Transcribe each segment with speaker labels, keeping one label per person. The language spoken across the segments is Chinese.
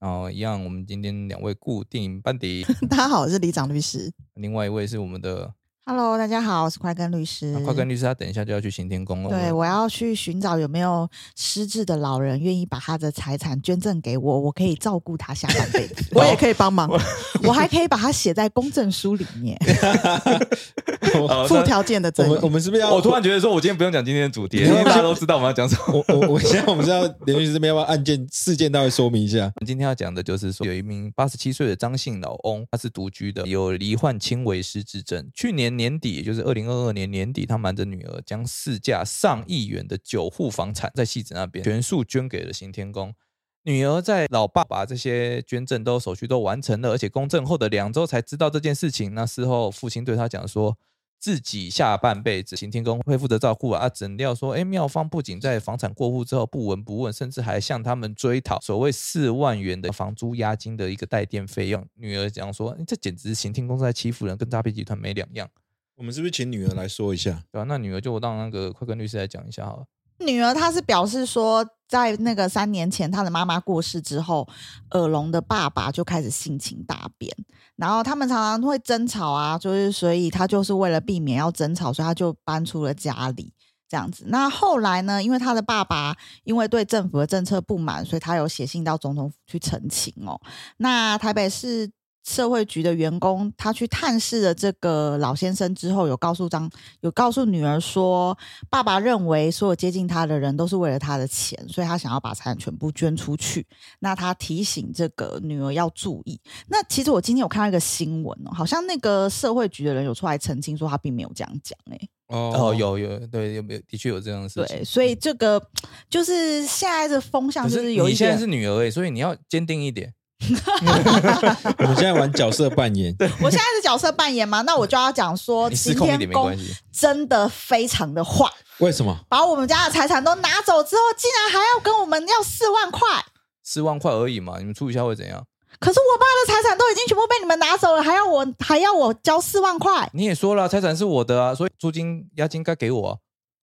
Speaker 1: 然后一样，我们今天两位固定班底，
Speaker 2: 大家好，我是李长律师。
Speaker 1: 另外一位是我们的。
Speaker 2: Hello，大家好，我是快根律师。
Speaker 1: 快根律师，他等一下就要去行天宫了。
Speaker 2: 对，我要去寻找有没有失智的老人愿意把他的财产捐赠给我，我可以照顾他下半辈子。
Speaker 3: 我也可以帮忙，
Speaker 2: 我还可以把它写在公证书里面，附条件的
Speaker 3: 我
Speaker 2: 赠
Speaker 3: 们我们是不是要？
Speaker 1: 我突然觉得说，我今天不用讲今天的主题，因为大家都知道我们要讲什么。
Speaker 3: 我我我现在我们是要连律师这边要不要案件事件大概说明一下？
Speaker 1: 我们今天要讲的就是说，有一名八十七岁的张姓老翁，他是独居的，有罹患轻微失智症。去年年底，也就是二零二二年年底，他瞒着女儿，将市价上亿元的九户房产在戏子那边全数捐给了行天宫。女儿在老爸把这些捐赠都手续都完成了，而且公证后的两周才知道这件事情。那事后父亲对他讲说，自己下半辈子行天宫会负责照顾啊。啊整料说，哎，妙方不仅在房产过户之后不闻不问，甚至还向他们追讨所谓四万元的房租押金的一个代垫费用。女儿讲说，这简直是行天宫在欺负人，跟诈骗集团没两样，
Speaker 3: 我们是不是请女儿来说一下？
Speaker 1: 对啊、那女儿就让那个快跟律师来讲一下好了。
Speaker 2: 女儿她是表示说，在那个三年前，她的妈妈过世之后，耳聋的爸爸就开始性情大变，然后他们常常会争吵啊，就是所以她就是为了避免要争吵，所以她就搬出了家里。这样子，那后来呢？因为他的爸爸因为对政府的政策不满，所以他有写信到总统府去澄清哦。那台北市社会局的员工，他去探视了这个老先生之后，有告诉张，有告诉女儿说，爸爸认为所有接近他的人都是为了他的钱，所以他想要把财产全部捐出去。那他提醒这个女儿要注意。那其实我今天有看到一个新闻哦，好像那个社会局的人有出来澄清说，他并没有这样讲、欸，
Speaker 1: 哦，有有，对，有没有的确有这样的事情
Speaker 2: 对，。所以这个就是现在的风向，就是是有一
Speaker 1: 你现在是女儿诶，所以你要坚定一点。
Speaker 3: 我们现在玩角色扮演，
Speaker 2: 我现在是角色扮演嘛，那我就要讲说，
Speaker 1: 你失
Speaker 2: 擎
Speaker 1: 控一点
Speaker 2: 天宫
Speaker 1: 没关系。
Speaker 2: 真的非常的坏，
Speaker 3: 为什么？
Speaker 2: 把我们家的财产都拿走之后，竟然还要跟我们要四万块。
Speaker 1: 四万块而已嘛，你们处理一下会怎样？
Speaker 2: 可是我爸的财产都已经全部被你们拿走了，还要我还要我交四万块？
Speaker 1: 你也说了，财产是我的啊，所以租金押金该给我啊。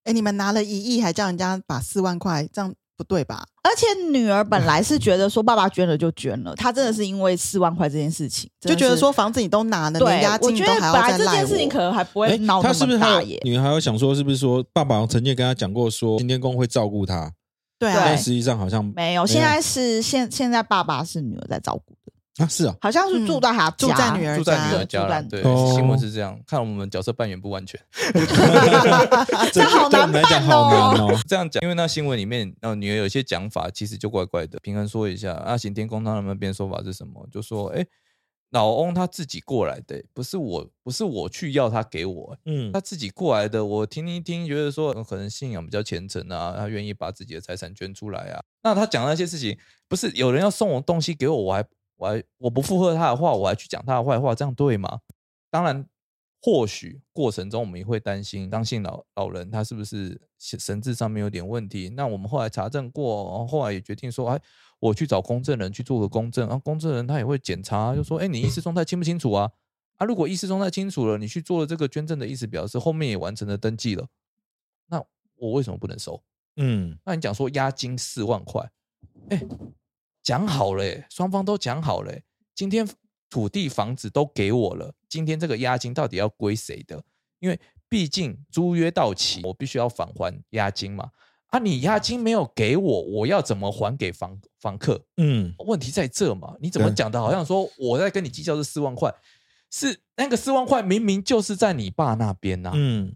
Speaker 4: 哎，你们拿了一亿，还叫人家把四万块，这样不对吧？
Speaker 2: 而且女儿本来是觉得说爸爸捐了就捐了，她真的是因为四万块这件事情，
Speaker 4: 就觉得说房子你都拿了，
Speaker 2: 对
Speaker 4: 连押，
Speaker 2: 我觉得
Speaker 4: 金都还
Speaker 2: 本来这
Speaker 4: 要再赖
Speaker 2: 件事情可。能还不会
Speaker 3: 哎，
Speaker 2: 闹那么大耶。
Speaker 3: 女儿还有想说，是不是说爸爸曾经跟她讲过，说今天工会照顾她，
Speaker 2: 对
Speaker 4: 对啊
Speaker 3: 但，实际上好像
Speaker 2: 没有，现在是现现在爸爸是女儿在照顾的，
Speaker 3: 啊是啊，
Speaker 2: 好像是住在他家，
Speaker 4: 住在女儿
Speaker 1: 住在女儿家了，对，
Speaker 3: 哦
Speaker 1: 新闻是这样，看我们角色扮演不完全。
Speaker 2: 这好难办哦。
Speaker 3: 哦。
Speaker 1: 这样讲，因为那新闻里面，呃，女儿有些讲法其实就怪怪的。平衡说一下，啊，行天宫他们那边说法是什么？就说，哎，老翁他自己过来的，不是我，不是我去要他给我，
Speaker 3: 嗯
Speaker 1: 他，自己过来的。我听一听，觉得说呃可能信仰比较虔诚啊，他愿意把自己的财产捐出来啊。那他讲那些事情，不是有人要送我东西给我，我还我还我不附和他的话，我还去讲他的坏话，这样对吗？当然，或许过程中我们也会担心当姓老老人他是不是神神智上面有点问题。那我们后来查证过，然后后来也决定说，哎，我去找公证人去做个公证，然后公证人他也会检查，就说，哎，你意识状态清不清楚啊？啊，如果意识状态清楚了，你去做了这个捐赠的意思表示，后面也完成了登记了，那我为什么不能收？
Speaker 3: 嗯，
Speaker 1: 那你讲说押金四万块，哎，讲好了、欸，双方都讲好了、欸，今天土地房子都给我了，今天这个押金到底要归谁的？因为毕竟租约到期，我必须要返还押金嘛。啊，你押金没有给我，我要怎么还给房房客？
Speaker 3: 嗯，
Speaker 1: 问题在这嘛？你怎么
Speaker 3: 对
Speaker 1: 讲的好像说我在跟你计较这四万块，是那个四万块明明就是在你爸那边呐、
Speaker 3: 嗯，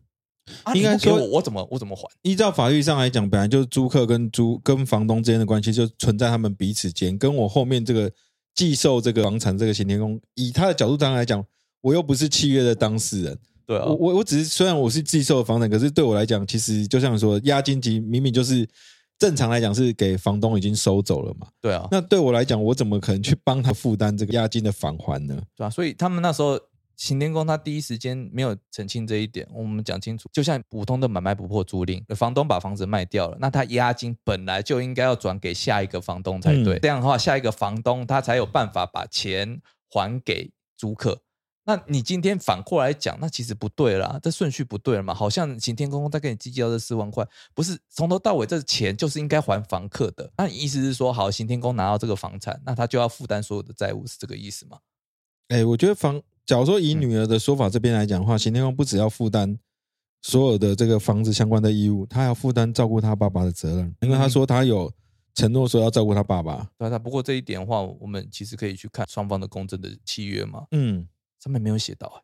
Speaker 1: 啊，
Speaker 3: 应该说
Speaker 1: 我，我怎么我怎么还？
Speaker 3: 依照法律上来讲，本来就是租客跟租跟房东之间的关系就存在他们彼此间，跟我后面这个寄售这个房产这个行天宫，以他的角度当然来讲，我又不是契约的当事人，
Speaker 1: 对啊
Speaker 3: 我，我我只是虽然我是寄售的房产，可是对我来讲，其实就像说押金及明明就是正常来讲是给房东已经收走了嘛，
Speaker 1: 对啊，
Speaker 3: 那对我来讲，我怎么可能去帮他负担这个押金的返还呢？
Speaker 1: 对啊，所以他们那时候行天宫他第一时间没有澄清这一点，我们讲清楚，就像普通的买卖不破租赁，房东把房子卖掉了，那他押金本来就应该要转给下一个房东才对，
Speaker 3: 嗯
Speaker 1: 这样的话，下一个房东他才有办法把钱还给租客。那你今天反过来讲，那其实不对啦，这顺序不对了嘛？好像行天公在跟你计较这四万块，不是从头到尾这钱就是应该还房客的。那你意思是说，好，行天公拿到这个房产，那他就要负担所有的债务，是这个意思吗？
Speaker 3: 哎，我觉得房，假如说以
Speaker 1: 嗯
Speaker 3: 女儿的说法这边来讲的话，行天宫不只要负担所有的这个房子相关的义务，他还要负担照顾他爸爸的责任，因为他说他有承诺说要照顾他爸爸。
Speaker 1: 对啊，不过这一点的话，我们其实可以去看双方的公证的契约嘛，
Speaker 3: 嗯，
Speaker 1: 上面没有写到、欸，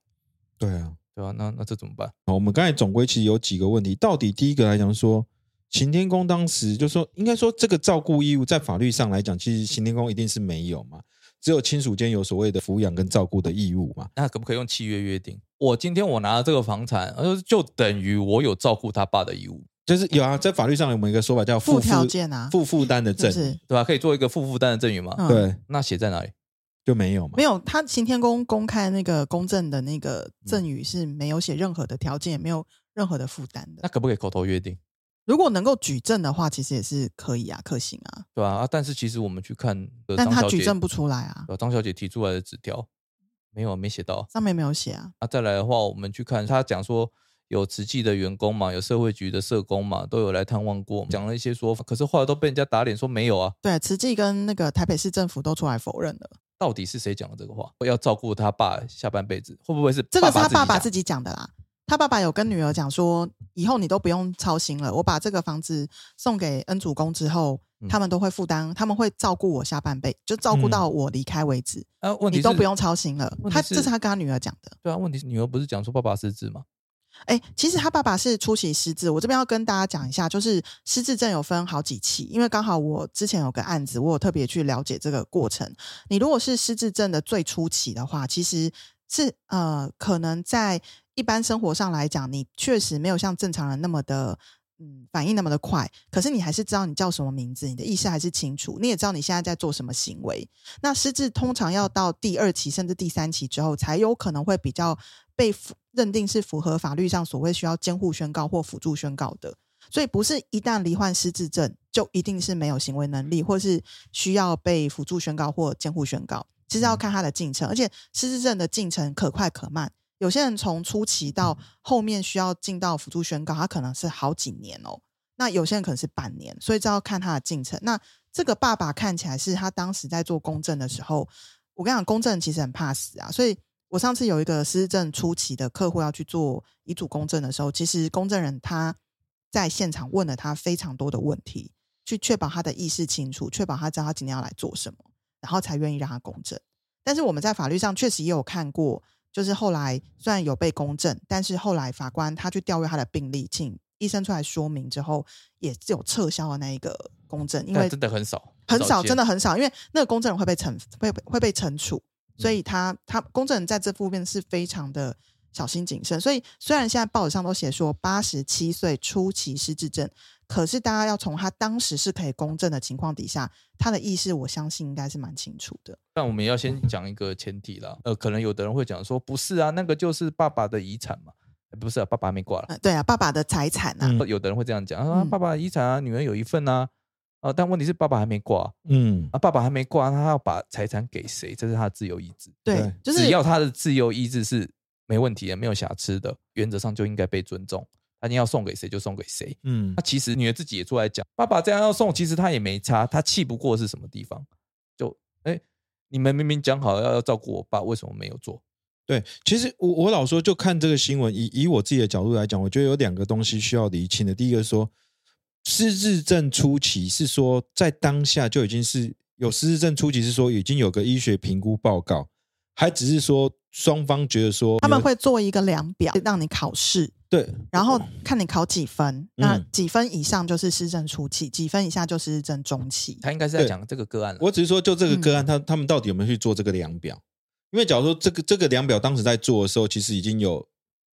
Speaker 3: 对啊。
Speaker 1: 对啊、那那这怎么办？
Speaker 3: 好，我们刚才总归其实有几个问题，到底第一个来讲说，行天宫当时就说，应该说这个照顾义务在法律上来讲，其实行天宫一定是没有嘛，只有亲属间有所谓的抚养跟照顾的义务嘛。
Speaker 1: 那可不可以用契约约定？我今天我拿了这个房产，呃，就等于我有照顾他爸的义务，
Speaker 3: 就是有啊，在法律上有没有一个说法叫
Speaker 4: 附
Speaker 3: 负
Speaker 4: 条件啊
Speaker 3: 负负担的证，
Speaker 4: 是是？
Speaker 1: 对吧？可以做一个负负担的赠与嘛？
Speaker 4: 嗯
Speaker 3: 对，
Speaker 1: 那写在哪里？
Speaker 3: 就没有嘛
Speaker 4: 没。有，他行天宫公开那个公证的那个赠与是没有写任何的条件，也没有任何的负担的。
Speaker 1: 那可不可以口头约定？
Speaker 4: 如果能够举证的话，其实也是可以啊，可行啊。
Speaker 1: 对啊、啊？但是其实我们去看呃
Speaker 4: 但他
Speaker 1: 张小姐，
Speaker 4: 举证不出来啊，
Speaker 1: 呃张小姐提出来的纸条没有没写到
Speaker 4: 上面没有写啊。
Speaker 1: 啊。再来的话，我们去看他讲说有慈济的员工嘛，有社会局的社工嘛，都有来探望过，讲了一些说法，可是后来都被人家打脸说没有啊。
Speaker 4: 对，慈济跟那个台北市政府都出来否认了，
Speaker 1: 到底是谁讲的这个话？要照顾他爸下半辈子，会不会是
Speaker 4: 这个是他爸爸自己讲的啦。他爸爸有跟女儿讲说，以后你都不用操心了，我把这个房子送给恩主公之后，
Speaker 1: 嗯
Speaker 4: 他们都会负担，他们会照顾我下半辈，就照顾到我离开为止，
Speaker 1: 啊？问题
Speaker 4: 你都不用操心了。他
Speaker 1: 问题是
Speaker 4: 这是他跟他女儿讲的。
Speaker 1: 对啊，问题是女儿不是讲说爸爸失智吗？
Speaker 4: 哎，其实他爸爸是出席失智，我这边要跟大家讲一下，就是失智症有分好几期，因为刚好我之前有个案子，我有特别去了解这个过程。你如果是失智症的最初期的话，其实是呃，可能在一般生活上来讲，你确实没有像正常人那么的。嗯，反应那么的快，可是你还是知道你叫什么名字，你的意识还是清楚，你也知道你现在在做什么行为。那失智通常要到第二期甚至第三期之后，才有可能会比较被符认定是符合法律上所谓需要监护宣告或辅助宣告的。所以不是一旦罹患失智症就一定是没有行为能力，或是需要被辅助宣告或监护宣告。其实要看它的进程，而且失智症的进程可快可慢。有些人从初期到后面需要进到辅助宣告，他可能是好几年哦。那有些人可能是半年，所以这要看他的进程。那这个爸爸看起来是他当时在做公证的时候，我跟你讲，公证其实很怕死啊。所以我上次有一个失政初期的客户要去做遗嘱公证的时候，其实公证人他在现场问了他非常多的问题，去确保他的意识清楚，确保他知道他今天要来做什么，然后才愿意让他公证。但是我们在法律上确实也有看过，就是后来虽然有被公证，但是后来法官他去调阅他的病历，请医生出来说明之后，也是有撤销了那一个公证，因为
Speaker 1: 真的很少，
Speaker 4: 很少，真的很少，因为那个公证人会被惩会会被惩处，所
Speaker 1: 嗯
Speaker 4: 以他他公证人在这方面是非常的小心谨慎。所以虽然现在报纸上都写说八十七岁初期失智症，可是大家要从他当时是可以公证的情况底下，他的意识我相信应该是蛮清楚的。
Speaker 1: 但我们要先讲一个前提啦，呃，可能有的人会讲说，不是啊，那个就是爸爸的遗产嘛，呃不是啊，爸爸还没挂了。
Speaker 4: 呃，对啊，爸爸的财产啊，
Speaker 3: 嗯
Speaker 1: 有的人会这样讲啊，
Speaker 4: 嗯
Speaker 1: 爸爸的遗产啊，女儿有一份啊，啊，但问题是爸爸还没挂
Speaker 3: 嗯
Speaker 1: 啊，爸爸还没挂，他要把财产给谁？这是他的自由意志，
Speaker 4: 对
Speaker 3: 对，
Speaker 4: 就是
Speaker 1: 只要他的自由意志是没问题的，没有瑕疵的，原则上就应该被尊重。他你要送给谁就送给谁。
Speaker 3: 嗯
Speaker 1: 那其实女儿自己也出来讲，爸爸这样要送，其实他也没差，他气不过是什么地方？就哎，你们明明讲好要要照顾我爸，为什么没有做？
Speaker 3: 对，其实我我老说，就看这个新闻，以以我自己的角度来讲，我觉得有两个东西需要厘清的。第一个说，失智症初期是说在当下就已经是有失智症初期，是说已经有个医学评估报告，还只是说双方觉得说
Speaker 4: 他们会做一个量表让你考试，
Speaker 3: 对
Speaker 4: 然后看你考几分，那
Speaker 3: 嗯
Speaker 4: 几分以上就是失智初期，几分以下就是失智中期。
Speaker 1: 他应该是在讲这个个案了。
Speaker 3: 我只是说，就这个个
Speaker 4: 嗯
Speaker 3: 案，他他们到底有没有去做这个量表？因为假如说这个这个量表当时在做的时候，其实已经有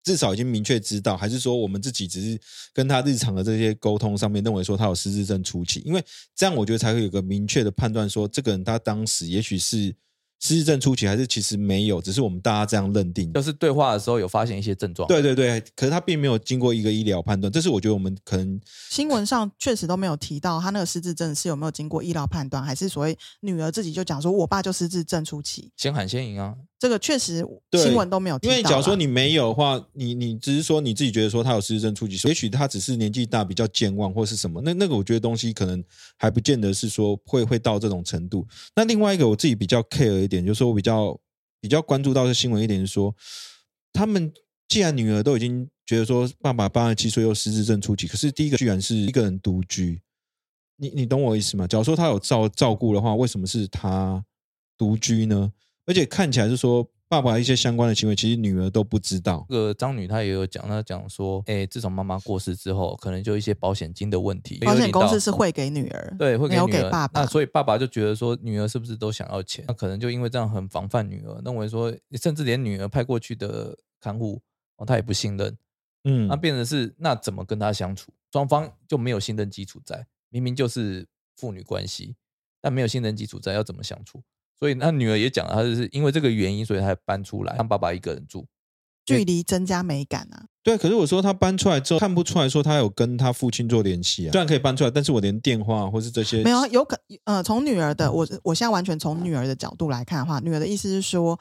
Speaker 3: 至少已经明确知道，还是说我们自己只是跟他日常的这些沟通上面认为说他有失智症初期，因为这样我觉得才会有个明确的判断，说这个人他当时也许是失智症初期，还是其实没有，只是我们大家这样认定。
Speaker 1: 就是对话的时候有发现一些症状。
Speaker 3: 对对对，可是他并没有经过一个医疗判断，这是我觉得我们可能
Speaker 4: 新闻上确实都没有提到他那个失智症是有没有经过医疗判断，还是所谓女儿自己就讲说我爸就失智症初期，
Speaker 1: 先喊先赢啊！
Speaker 4: 这个确实新闻都没有提到。
Speaker 3: 因为假如说你没有的话，你你只是说你自己觉得说他有失智症初期，也许他只是年纪大比较健忘或是什么，那那个我觉得东西可能还不见得是说会会到这种程度。那另外一个我自己比较 care 一点，就是说我比较比较关注到的新闻一点是说，他们既然女儿都已经觉得说爸爸八十七岁又失智症初期，可是第一个居然是一个人独居，你你懂我意思吗？假如说他有照照顾的话，为什么是他独居呢？而且看起来是说爸爸一些相关的行为，其实女儿都不知道。
Speaker 1: 这个张女她也有讲，她讲说，哎，自从妈妈过世之后，可能就一些保险金的问题，
Speaker 4: 保险公司是汇给女儿，
Speaker 1: 对，会
Speaker 4: 没有
Speaker 1: 给女儿
Speaker 4: 给爸爸
Speaker 1: 那所以爸爸就觉得说，女儿是不是都想要钱？那可能就因为这样很防范女儿，认为说，甚至连女儿派过去的看护哦，他也不信任。
Speaker 3: 嗯
Speaker 1: 那变成是那怎么跟他相处？双方就没有信任基础在，明明就是父女关系，但没有信任基础在，要怎么相处？所以那女儿也讲了，她就是因为这个原因，所以她搬出来，让爸爸一个人住。
Speaker 4: 距离增加美感啊。
Speaker 3: 对，可是我说她搬出来之后，看不出来说他有跟她父亲做联系啊。虽然可以搬出来，但是我连电话或是这些
Speaker 4: 没有，有可呃，从女儿的我我现在完全从女儿的角度来看的话，女儿的意思是说，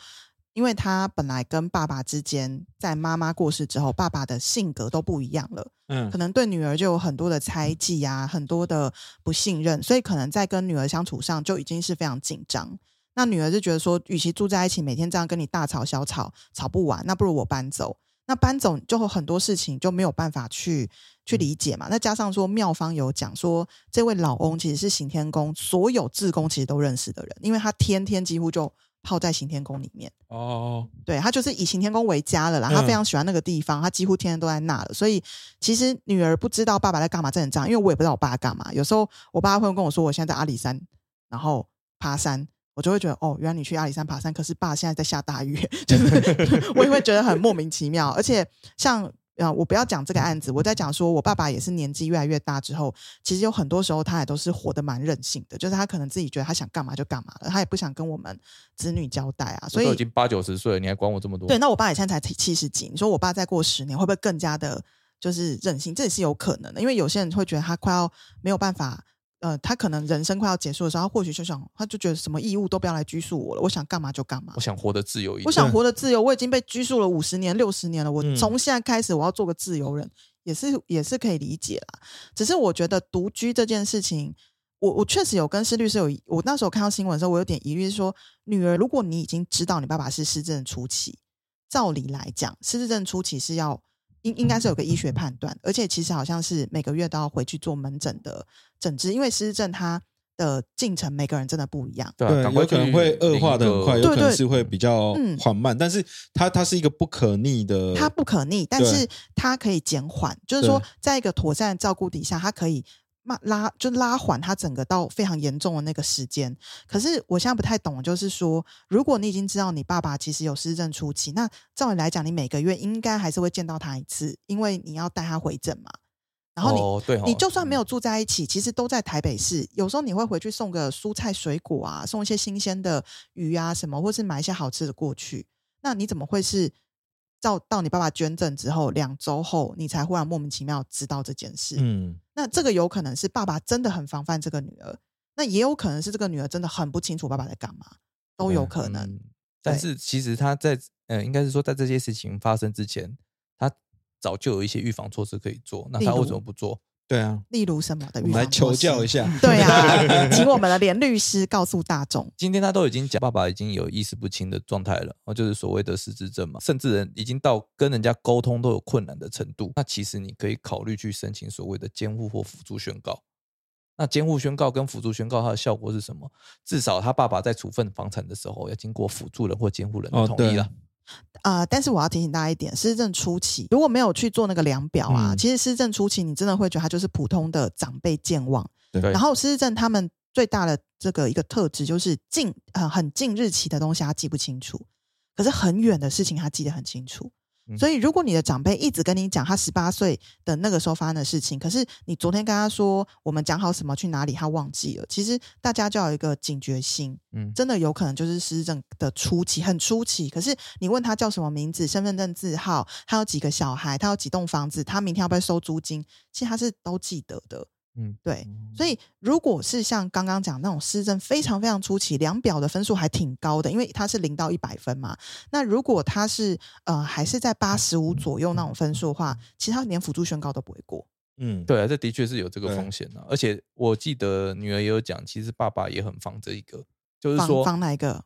Speaker 4: 因为她本来跟爸爸之间在妈妈过世之后，爸爸的性格都不一样了，
Speaker 3: 嗯
Speaker 4: 可能对女儿就有很多的猜忌啊，很多的不信任，所以可能在跟女儿相处上就已经是非常紧张。那女儿就觉得说，与其住在一起，每天这样跟你大吵小吵，吵不完，那不如我搬走。那搬走就有很多事情就没有办法去去理解嘛。那加上说妙方有讲说，这位老翁其实是行天宫所有志工其实都认识的人，因为他天天几乎就泡在行天宫里面。
Speaker 3: 哦，
Speaker 4: 对他就是以行天宫为家了啦，他
Speaker 3: 嗯
Speaker 4: 非常喜欢那个地方，他几乎天天都在那了。所以其实女儿不知道爸爸在干嘛，这很正常，因为我也不知道我爸在干嘛。有时候我爸会跟我说，我现在在阿里山，然后爬山。我就会觉得哦，原来你去阿里山爬山，可是爸现在在下大雨，就是 我也会觉得很莫名其妙。而且像呃，我不要讲这个案子，我在讲说我爸爸也是年纪越来越大之后，其实有很多时候他也都是活得蛮任性的，就是他可能自己觉得他想干嘛就干嘛了，他也不想跟我们子女交代啊，所以
Speaker 1: 已经八九十岁了，你还管我这么多？
Speaker 4: 对，那我爸也现在才七十几，你说我爸再过十年会不会更加的，就是任性？这也是有可能的，因为有些人会觉得他快要没有办法，呃，他可能人生快要结束的时候，他或许就想，他就觉得什么义务都不要来拘束我了，我想干嘛就干嘛
Speaker 1: 我。想活得自由一点。
Speaker 4: 我想活得自由，我已经被拘束了五十年、六十年了。我
Speaker 3: 嗯
Speaker 4: 从现在开始，我要做个自由人，也是也是可以理解啦。只是我觉得独居这件事情，我我确实有跟施律师有，我那时候看到新闻的时候，我有点疑虑，是说女儿，如果你已经知道你爸爸是失智症初期，照理来讲，失智症初期是要应应该是有个医学判断，而且其实好像是每个月都要回去做门诊的诊治，因为失智症它的进程每个人真的不一样。
Speaker 1: 对
Speaker 3: 有可能会恶化的很快，有可能是会比较
Speaker 4: 嗯。
Speaker 3: 缓慢，但是它它是一个不可逆的，
Speaker 4: 它不可逆，但是它可以减缓，就是说，在一个妥善的照顾底下，它可以慢拉，就拉缓它整个到非常严重的那个时间。可是我现在不太懂，就是说，如果你已经知道你爸爸其实有失智症初期，那照理来讲，你每个月应该还是会见到他一次，因为你要带他回诊嘛。然后你、
Speaker 1: 哦对哦
Speaker 4: 你就算没有住在一起，其实都在台北市。有时候你会回去送个蔬菜水果啊，送一些新鲜的鱼啊什么，或是买一些好吃的过去。那你怎么会是到到你爸爸捐赠之后两周后，你才忽然莫名其妙知道这件事？
Speaker 3: 嗯，
Speaker 4: 那这个有可能是爸爸真的很防范这个女儿，那也有可能是这个女儿真的很不清楚爸爸在干嘛，都有可能。
Speaker 1: 嗯但是其实他在呃，应该是说在这些事情发生之前，他早就有一些预防措施可以做。那他为什么不做？
Speaker 3: 对啊，
Speaker 4: 例如什么的
Speaker 3: 我们来
Speaker 4: 预防措
Speaker 3: 求教一下，
Speaker 4: 对啊，请我们的连律师告诉大众。
Speaker 1: 今天他都已经讲，爸爸已经有意识不清的状态了，哦，就是所谓的失智症嘛，甚至人已经到跟人家沟通都有困难的程度。那其实你可以考虑去申请所谓的监护或辅助宣告。那监护宣告跟辅助宣告它的效果是什么？至少他爸爸在处分房产的时候，要经过辅助人或监护人的同意了。
Speaker 4: 呃，但是我要提醒大家一点，失智症初期如果没有去做那个量表啊，
Speaker 3: 嗯
Speaker 4: 其实失智症初期你真的会觉得他就是普通的长辈健忘。
Speaker 3: 对
Speaker 1: 对
Speaker 4: 然后失智症他们最大的这个一个特质就是近呃很近日期的东西他记不清楚，可是很远的事情他记得很清楚。
Speaker 1: 嗯
Speaker 4: 所以，如果你的长辈一直跟你讲他十八岁的那个时候发生的事情，可是你昨天跟他说我们讲好什么去哪里，他忘记了。其实大家就要有一个警觉心，
Speaker 1: 嗯，
Speaker 4: 真的有可能就是失智症的初期，很初期。可是你问他叫什么名字、身份证字号，他有几个小孩，他有几栋房子，他明天要不要收租金，其实他是都记得的。
Speaker 1: 嗯，
Speaker 4: 对，所以如果是像刚刚讲那种失真非常非常出奇，量表的分数还挺高的，因为它是零到一百分嘛。那如果他是呃还是在八十五左右那种分数的话，其实他连辅助宣告都不会过。
Speaker 3: 嗯，
Speaker 1: 对啊，这的确是有这个风险的。而且我记得女儿也有讲，其实爸爸也很防这一个，就是
Speaker 4: 防
Speaker 1: 说
Speaker 4: 防哪一个？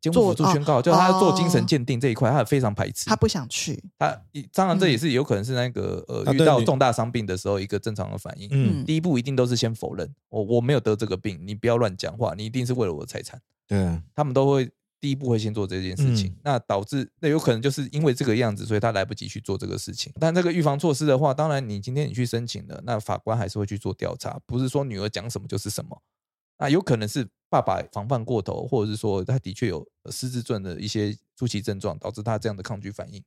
Speaker 4: 做
Speaker 1: 护辅助宣告，
Speaker 4: 哦
Speaker 1: 就是他要做精神
Speaker 4: 哦
Speaker 1: 鉴定这一块，他非常排斥。
Speaker 4: 他不想去。
Speaker 1: 他当然这也
Speaker 4: 嗯
Speaker 1: 是有可能是那个呃遇到重大伤病的时候一个正常的反应。
Speaker 3: 嗯，
Speaker 1: 第一步一定都是先否认，我我没有得这个病，你不要乱讲话，你一定是为了我的财产。
Speaker 3: 对啊，
Speaker 1: 他们都会第一步会先做这件事情，
Speaker 3: 嗯
Speaker 1: 那导致那有可能就是因为这个样子，所以他来不及去做这个事情。但这个预防措施的话，当然你今天你去申请了，那法官还是会去做调查，不是说女儿讲什么就是什么。那有可能是爸爸防范过头，或者是说他的确有呃失智症的一些初期症状，导致他这样的抗拒反应，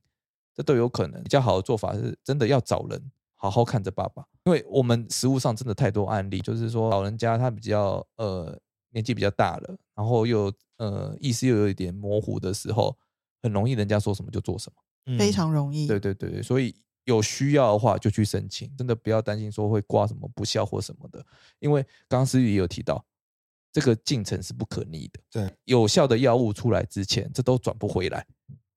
Speaker 1: 这都有可能。比较好的做法是真的要找人好好看着爸爸，因为我们实物上真的太多案例，就是说老人家他比较呃年纪比较大了，然后又呃意识又有一点模糊的时候，很容易人家说什么就做什么。
Speaker 3: 嗯
Speaker 4: 非常容易。
Speaker 1: 对对对对，所以有需要的话就去申请，真的不要担心说会挂什么不孝或什么的，因为刚刚思雨也有提到，这个进程是不可逆的。
Speaker 3: 对，
Speaker 1: 有效的药物出来之前，这都转不回来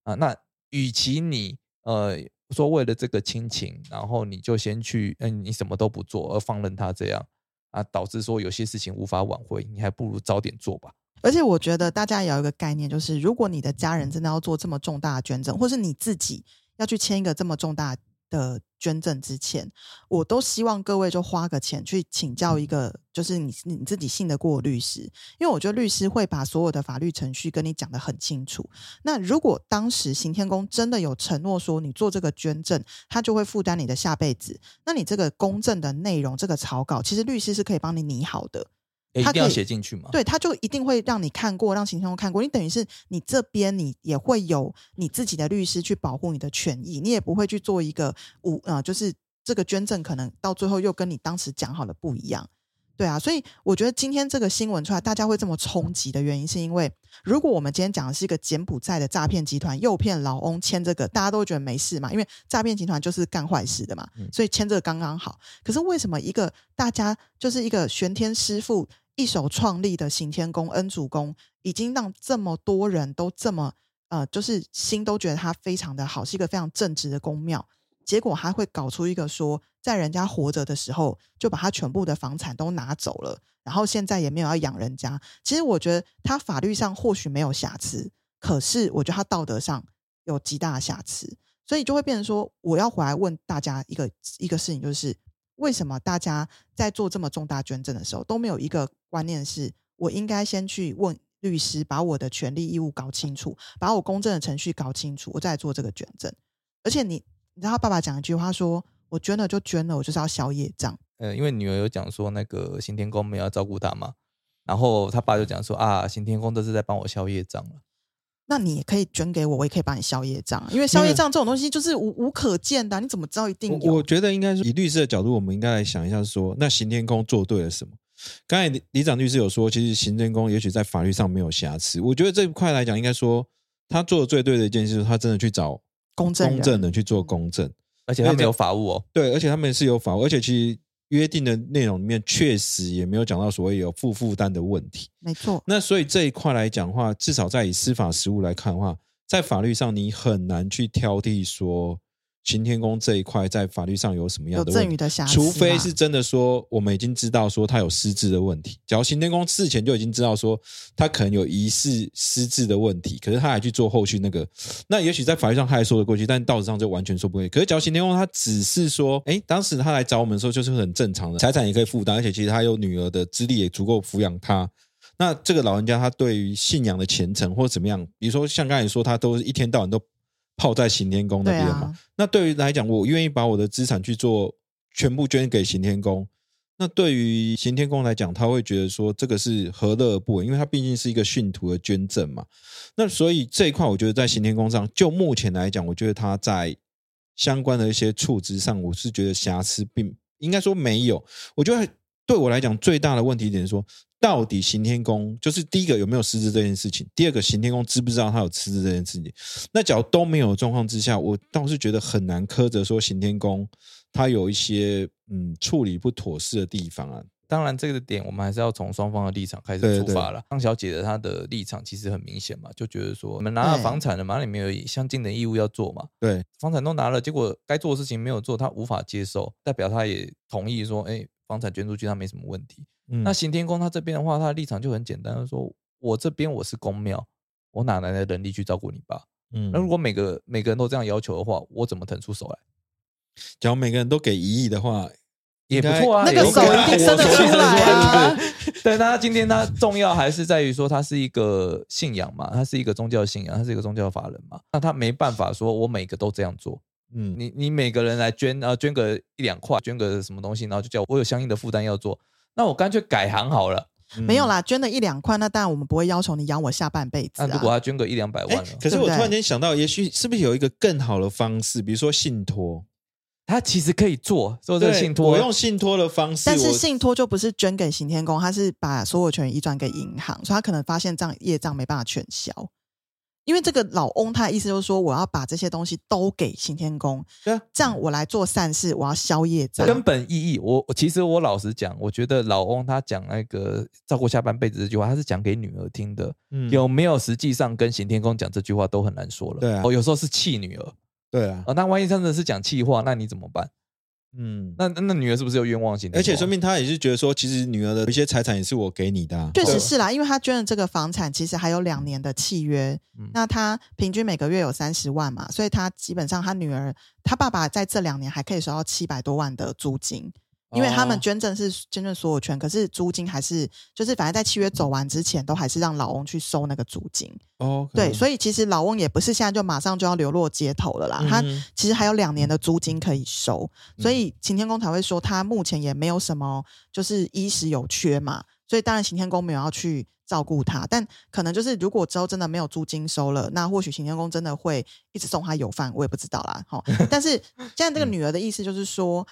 Speaker 1: 啊。那与其你呃说为了这个亲情，然后你就先去，嗯，你什么都不做而放任他这样啊，导致说有些事情无法挽回，你还不如早点做吧。
Speaker 4: 而且我觉得大家也有一个概念，就是如果你的家人真的要做这么重大的捐赠，或是你自己要去签一个这么重大的捐赠之前，我都希望各位就花个钱去请教一个，就是你你自己信得过的律师，因为我觉得律师会把所有的法律程序跟你讲得很清楚。那如果当时行天宫真的有承诺说你做这个捐赠，他就会负担你的下辈子，那你这个公证的内容，这个草稿，其实律师是可以帮你拟好的。
Speaker 1: 诶一定要
Speaker 4: 他可以
Speaker 1: 写进去嘛？
Speaker 4: 对，他就一定会让你看过，让行天宫看过。你等于是你这边你也会有你自己的律师去保护你的权益，你也不会去做一个无呃，就是这个捐赠可能到最后又跟你当时讲好的不一样。对啊，所以我觉得今天这个新闻出来，大家会这么冲击的原因，是因为如果我们今天讲的是一个柬埔寨的诈骗集团诱骗老翁签这个，大家都觉得没事嘛，因为诈骗集团就是干坏事的嘛，
Speaker 1: 嗯
Speaker 4: 所以签这个刚刚好。可是为什么一个大家就是一个玄天师傅一手创立的行天宫恩主宫，已经让这么多人都这么呃，就是心都觉得他非常的好，是一个非常正直的宫庙。结果还会搞出一个说，在人家活着的时候就把他全部的房产都拿走了，然后现在也没有要养人家。其实我觉得他法律上或许没有瑕疵，可是我觉得他道德上有极大的瑕疵，所以就会变成说，我要回来问大家一个一个事情，就是为什么大家在做这么重大捐赠的时候都没有一个观念是，我应该先去问律师，把我的权利义务搞清楚，把我公证的程序搞清楚，我再做这个捐赠。而且你，你知道爸爸讲一句话说：“我捐了就捐了，我就是要消业障。
Speaker 1: 呃，因为女儿有讲说那个新天宫没有要照顾她嘛，然后他爸就讲说啊，新天宫这是在帮我消业障了。”
Speaker 4: 那你也可以捐给我，我也可以帮你消业障，因为消业障这种东西就是无无可见的啊、你怎么知道一定有？
Speaker 3: 我我觉得应该是以律师的角度，我们应该来想一下说那行天宫做对了什么？刚才李李长律师有说，其实行天宫也许在法律上没有瑕疵。我觉得这一块来讲，应该说他做的最对的一件事，就是他真的去找
Speaker 4: 公正
Speaker 3: 公正的去做公正。
Speaker 1: 而且他没有法务哦，
Speaker 3: 对，而且他们是有法务，而且其实约定的内容里面确实也没有讲到所谓有负负担的问题。
Speaker 4: 没错，
Speaker 3: 那所以这一块来讲的话，至少在以司法实务来看的话，在法律上你很难去挑剔说行天宫这一块在法律上有什么样的问题。
Speaker 4: 的瑕疵，
Speaker 3: 除非是真的说，我们已经知道说他有失智的问题。假如行天宫事前就已经知道说他可能有疑似失智的问题，可是他还去做后续那个，那也许在法律上他还说得过去，但道德上就完全说不过去。可是假如行天宫他只是说，哎，当时他来找我们的时候就是很正常的，财产也可以负担，而且其实他有女儿的资历也足够抚养他。那这个老人家他对于信仰的虔诚或者怎么样，比如说像刚才说，他都是一天到晚都泡在行天宫那边嘛。
Speaker 4: 啊，
Speaker 3: 那对于来讲，我愿意把我的资产去做全部捐给行天宫，那对于行天宫来讲，他会觉得说这个是何乐而不为，因为他毕竟是一个信徒的捐赠嘛。那所以这一块，我觉得在行天宫上，就目前来讲，我觉得他在相关的一些处置上，我是觉得瑕疵并应该说没有。我觉得对我来讲，最大的问题点是说，到底刑天宫就是第一个有没有失职这件事情，第二个刑天宫知不知道他有失职这件事情。那假如都没有状况之下，我倒是觉得很难苛责说刑天宫他有一些嗯处理不妥适的地方啊。
Speaker 1: 当然，这个点我们还是要从双方的立场开始出发了。张小姐的她的立场其实很明显嘛，就觉得说，我们拿了房产了嘛，那你们有相近的义务要做嘛，
Speaker 3: 对，
Speaker 1: 房产都拿了，结果该做的事情没有做，他无法接受，代表他也同意说，哎，房产捐出去他没什么问题。
Speaker 3: 嗯
Speaker 1: 那行天宫他这边的话，他的立场就很简单，他说我这边我是公庙，我哪来的能力去照顾你爸？
Speaker 3: 嗯
Speaker 1: 那如果每个每个人都这样要求的话，我怎么腾出手来？
Speaker 3: 假如每个人都给一亿的话，
Speaker 1: 也不错啊，
Speaker 4: 那个手一定伸得出来啊
Speaker 1: 对他今天他重要还是在于说他是一个信仰嘛，他是一个宗教信仰，他是一个宗教法人嘛，那他没办法说我每个都这样做，
Speaker 3: 嗯，
Speaker 1: 你你每个人来捐啊，捐个一两块，捐个什么东西，然后就叫我有相应的负担要做，那我干脆改行好了。
Speaker 4: 没有啦，捐了一两块，那当然我们不会要求你养我下半辈子啊。
Speaker 1: 那如果他捐个一两百
Speaker 3: 哎、
Speaker 1: 万了，
Speaker 3: 可是我突然间想到，也许是不是有一个更好的方式，比如说信托，
Speaker 1: 他其实可以做做这个信托，
Speaker 3: 我用信托的方式，
Speaker 4: 但是信托就不是捐给行天宫，他是把所有权移转给银行，所以他可能发现这样业账没办法全消。因为这个老翁他的意思就是说，我要把这些东西都给行天宫，
Speaker 3: 对啊，
Speaker 4: 这样我来做善事，我要消业障。
Speaker 1: 根本意义，我我其实我老实讲，我觉得老翁他讲那个照顾下半辈子这句话，他是讲给女儿听的，
Speaker 3: 嗯
Speaker 1: 有没有实际上跟行天宫讲这句话都很难说了。
Speaker 3: 对啊
Speaker 1: 哦，有时候是气女儿
Speaker 3: 对啊
Speaker 1: 啊、，那万一真的是讲气话，那你怎么办？
Speaker 3: 嗯，
Speaker 1: 那那那女儿是不是有冤枉行天宫啊？
Speaker 3: 而且说明他也是觉得说，其实女儿的一些财产也是我给你的、啊，
Speaker 4: 确实是啦，因为他捐的这个房产，其实还有两年的契约，
Speaker 1: 嗯
Speaker 4: 那他平均每个月有三十万嘛，所以他基本上他女儿他爸爸在这两年还可以收到七百多万的租金。因为他们
Speaker 3: 哦
Speaker 4: 捐赠是捐赠所有权，可是租金还是就是反正在契约走完之前，都还是让老翁去收那个租金。
Speaker 3: 哦，
Speaker 4: 对，所以其实老翁也不是现在就马上就要流落街头了啦，他
Speaker 3: 嗯
Speaker 4: 其实还有两年的租金可以收，所
Speaker 3: 嗯
Speaker 4: 以擎天宫才会说他目前也没有什么就是衣食有缺嘛，所以当然擎天宫没有要去照顾他，但可能就是如果之后真的没有租金收了，那或许擎天宫真的会一直送他有饭，我也不知道啦。好，但是现在这个女儿的意思就是说。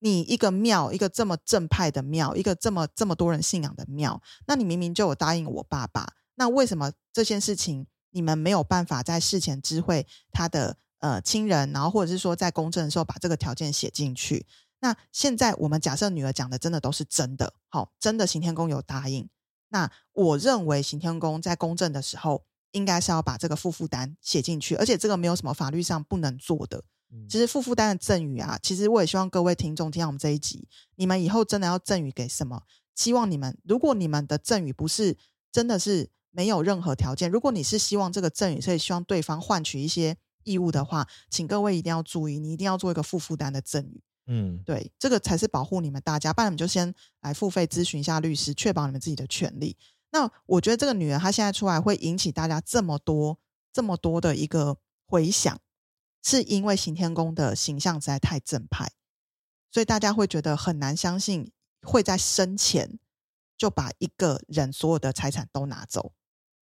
Speaker 4: 你一个庙，一个这么正派的庙，一个这么这么多人信仰的庙，那你明明就有答应我爸爸，那为什么这件事情你们没有办法在事前知会他的呃亲人，然后或者是说在公证的时候把这个条件写进去？那现在我们假设女儿讲的真的都是真的，好，真的行天宫有答应，那我认为行天宫在公证的时候应该是要把这个负负担写进去，而且这个没有什么法律上不能做的。
Speaker 3: 嗯
Speaker 4: 其实负负担的赠与啊，其实我也希望各位听众听到我们这一集，你们以后真的要赠与给什么？希望你们，如果你们的赠与不是真的是没有任何条件，如果你是希望这个赠与，所以希望对方换取一些义务的话，请各位一定要注意，你一定要做一个负负担的赠与，
Speaker 3: 嗯，
Speaker 4: 对，这个才是保护你们大家。不然你们就先来付费咨询一下律师，确保你们自己的权利。那我觉得这个女人她现在出来会引起大家这么多、这么多的一个回响，是因为行天宫的形象实在太正派，所以大家会觉得很难相信会在生前就把一个人所有的财产都拿走，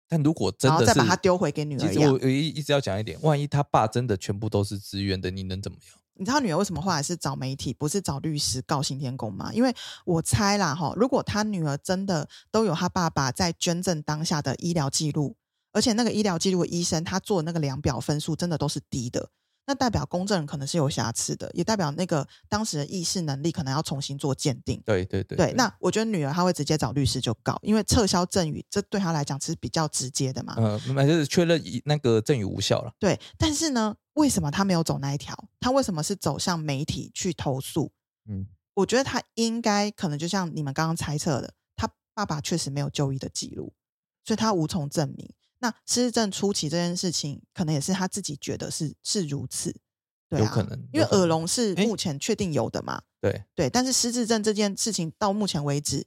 Speaker 1: 但如果真的是
Speaker 4: 然后再把他丢回给女儿
Speaker 1: 其实我。我一一直要讲一点，万一他爸真的全部都是自愿的，你能怎么样？
Speaker 4: 你知道女儿为什么后来是找媒体，不是找律师告刑天宫吗？因为我猜啦，哈，如果他女儿真的都有他爸爸在捐赠当下的医疗记录，而且那个医疗记录的医生他做的那个量表分数真的都是低的，那代表公证人可能是有瑕疵的，也代表那个当时的意识能力可能要重新做鉴定。
Speaker 1: 对对对
Speaker 4: 对，那我觉得女儿她会直接找律师就告，因为撤销赠与，这对她来讲是比较直接的嘛。
Speaker 1: 呃，那就是确认以那个赠与无效了。
Speaker 4: 对，但是呢，为什么她没有走那一条？他为什么是走向媒体去投诉？
Speaker 1: 嗯，
Speaker 4: 我觉得她应该可能就像你们刚刚猜测的，她爸爸确实没有就医的记录，所以她无从证明。那失智症初期这件事情，可能也是他自己觉得是是如此，对啊，
Speaker 1: 有可能
Speaker 4: 因为耳聋是目前确定有的嘛，
Speaker 1: 对，
Speaker 4: 对，但是失智症这件事情到目前为止，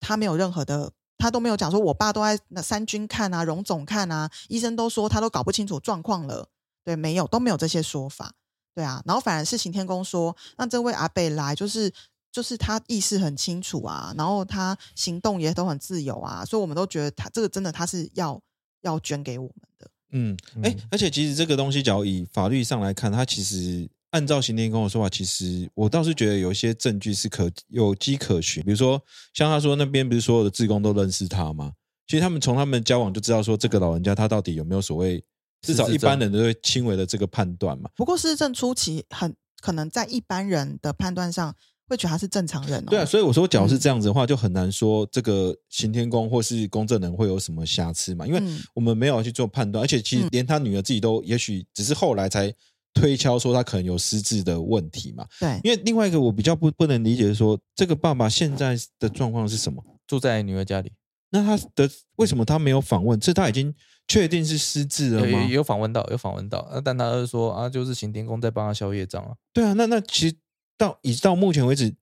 Speaker 4: 他没有任何的，他都没有讲说我爸都在那三军看啊，荣总看啊，医生都说他都搞不清楚状况了，对，没有都没有这些说法，对啊，然后反而是行天宫说，那这位阿贝来就是就是他意识很清楚啊，然后他行动也都很自由啊，所以我们都觉得他这个真的他是要要捐给我们的。
Speaker 3: 嗯，哎、
Speaker 1: 嗯
Speaker 3: 而且其实这个东西，假如以法律上来看，它其实按照刑天公的说法，其实我倒是觉得有一些证据是可有迹可循。比如说，像他说那边不是所有的志工都认识他吗？其实他们从他们交往就知道说，这个老人家他到底有没有所谓，至少一般人都会轻微的这个判断嘛。
Speaker 4: 不过失智症初期很可能在一般人的判断上会觉得他是正常人哦。
Speaker 3: 对啊，所以我说，假如是
Speaker 4: 嗯
Speaker 3: 这样子的话，就很难说这个刑天公或是公证人会有什么瑕疵嘛，因为
Speaker 4: 嗯
Speaker 3: 我们没有去做判断，而且其实
Speaker 4: 嗯
Speaker 3: 连他女儿自己都，也许只是后来才推敲说他可能有失智的问题嘛。
Speaker 4: 对，
Speaker 3: 因为另外一个我比较不不能理解的是说，这个爸爸现在的状况是什么？
Speaker 1: 住在女儿家里，
Speaker 3: 那他的为什么他没有访问？这他已经确定是失智了吗
Speaker 1: 有访问到，有访问到，啊但他是说啊，就是刑天公在帮他消业障啊。
Speaker 3: 对啊，那那其实到以到目前为止，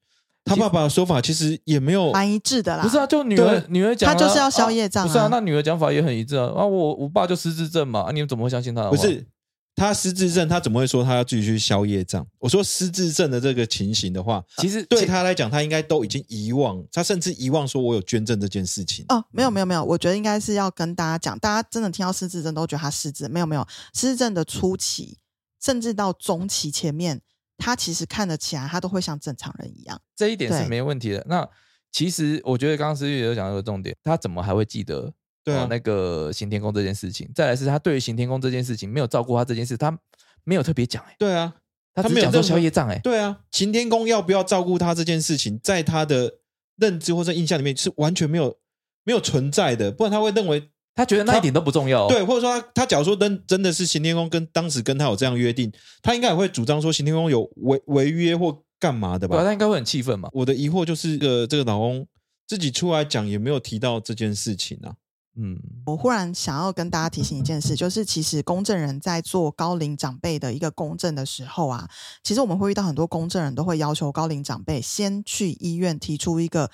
Speaker 3: 他爸爸的说法其实也没有
Speaker 4: 蛮一致的啦。
Speaker 1: 不是啊，就女儿女儿讲啊，
Speaker 4: 他就是要消业障啊
Speaker 1: 不是啊，那女儿讲法也很一致啊。啊，我我爸就失智症嘛，啊，你们怎么会相信他的？
Speaker 3: 不是他失智症，他怎么会说他要继续去消业障？我说失智症的这个情形的话，
Speaker 1: 其实
Speaker 3: 对他来讲，他应该都已经遗忘，他甚至遗忘说我有捐赠这件事情。
Speaker 4: 哦，没有没有没有，我觉得应该是要跟大家讲，大家真的听到失智症都觉得他失智，没有没有，失智症的初期甚至到中期前面，他其实看得起来，他都会像正常人一样。
Speaker 1: 这一点是没问题的。那其实我觉得刚刚思玉也有讲到一个重点，他怎么还会记得？
Speaker 3: 对啊
Speaker 1: 哦那个刑天宫这件事情，再来是他对于刑天宫这件事情没有照顾他这件事，他没有特别讲哎、
Speaker 3: 对啊，
Speaker 1: 他只是讲说
Speaker 3: 他没有任何
Speaker 1: 消业障哎、
Speaker 3: 对啊，擎天宫要不要照顾他这件事情，在他的认知或者印象里面是完全没有没有存在的，不然他会认为
Speaker 1: 他觉得那一点都不重要、哦。
Speaker 3: 对，或者说他他假如说真真的是刑天宫跟当时跟他有这样约定，他应该也会主张说刑天宫有违违约或干嘛的
Speaker 1: 对啊，
Speaker 3: 吧？
Speaker 1: 他应该会很气愤嘛。
Speaker 3: 我的疑惑就是，呃，这个老公自己出来讲也没有提到这件事情啊。
Speaker 1: 嗯，
Speaker 4: 我忽然想要跟大家提醒一件事，就是其实公证人在做高龄长辈的一个公证的时候啊，其实我们会遇到很多公证人都会要求高龄长辈先去医院提出一个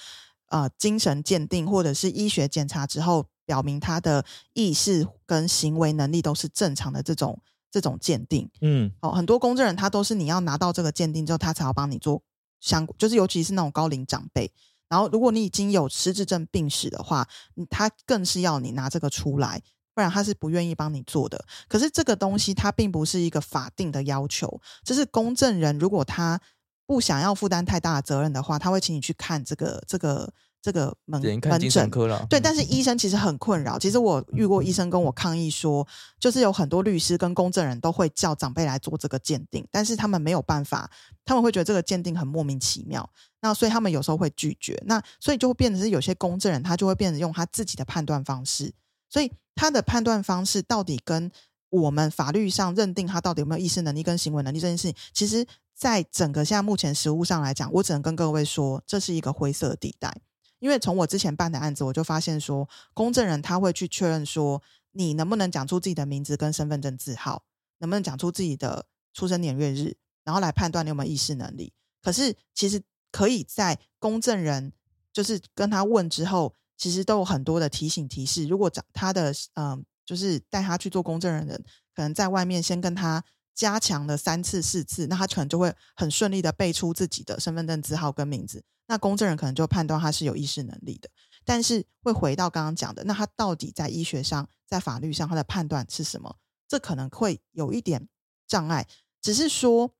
Speaker 4: 呃精神鉴定或者是医学检查之后，表明他的意识跟行为能力都是正常的这种这种鉴定。
Speaker 3: 嗯，
Speaker 4: 哦，很多公证人他都是你要拿到这个鉴定之后，他才要帮你做相，就是尤其是那种高龄长辈。然后，如果你已经有失智症病史的话，嗯他更是要你拿这个出来，不然他是不愿意帮你做的。可是这个东西它并不是一个法定的要求，这是公证人如果他不想要负担太大的责任的话，他会请你去看这个这个这个门门诊。
Speaker 1: 科了。
Speaker 4: 对，但是医生其实很困扰。其实我遇过医生跟我抗议说，就是有很多律师跟公证人都会叫长辈来做这个鉴定，但是他们没有办法，他们会觉得这个鉴定很莫名其妙，那所以他们有时候会拒绝。那所以就会变成是有些公证人他就会变成用他自己的判断方式，所以他的判断方式到底跟我们法律上认定他到底有没有意识能力跟行为能力这件事情，其实在整个现在目前实务上来讲，我只能跟各位说，这是一个灰色地带。因为从我之前办的案子，我就发现说，公证人他会去确认说，你能不能讲出自己的名字跟身份证字号，能不能讲出自己的出生年月日，然后来判断你有没有意识能力。可是其实可以在公证人就是跟他问之后，其实都有很多的提醒提示。如果长他的嗯、就是带他去做公证人的人，可能在外面先跟他加强了三次四次，那他可能就会很顺利的背出自己的身份证字号跟名字。那公证人可能就判断他是有意识能力的，但是会回到刚刚讲的，那他到底在医学上、在法律上他的判断是什么？这可能会有一点障碍。只是说，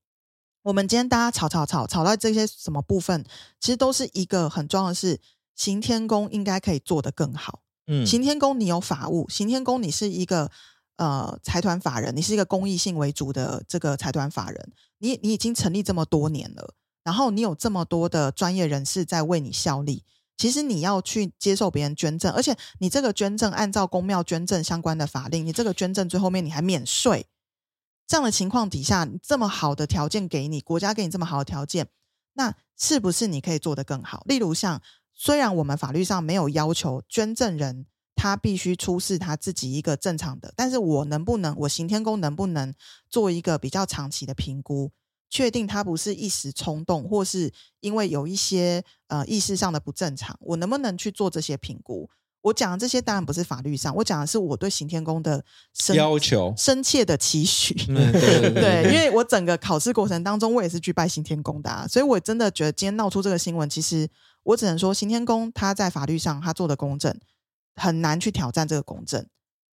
Speaker 4: 我们今天大家吵吵吵吵到这些什么部分，其实都是一个很重要的是，行天宫应该可以做得更好。
Speaker 3: 嗯，
Speaker 4: 行天宫你有法务，行天宫你是一个呃财团法人，你是一个公益性为主的这个财团法人，你你已经成立这么多年了，然后你有这么多的专业人士在为你效力。其实你要去接受别人捐赠，而且你这个捐赠按照公庙捐赠相关的法令，你这个捐赠最后面你还免税。这样的情况底下，这么好的条件给你，国家给你这么好的条件，那是不是你可以做得更好？例如像，虽然我们法律上没有要求捐赠人他必须出示他自己一个正常的，但是我能不能，我行天宫能不能做一个比较长期的评估，确定他不是一时冲动，或是因为有一些呃意识上的不正常，我能不能去做这些评估？我讲的这些当然不是法律上，我讲的是我对刑天宫的深
Speaker 3: 要求
Speaker 4: 深切的期许。
Speaker 3: 嗯，对对
Speaker 4: 对，因为我整个考试过程当中，我也是去拜刑天宫的、啊，所以我真的觉得今天闹出这个新闻，其实我只能说刑天宫他在法律上他做的公正很难去挑战这个公正，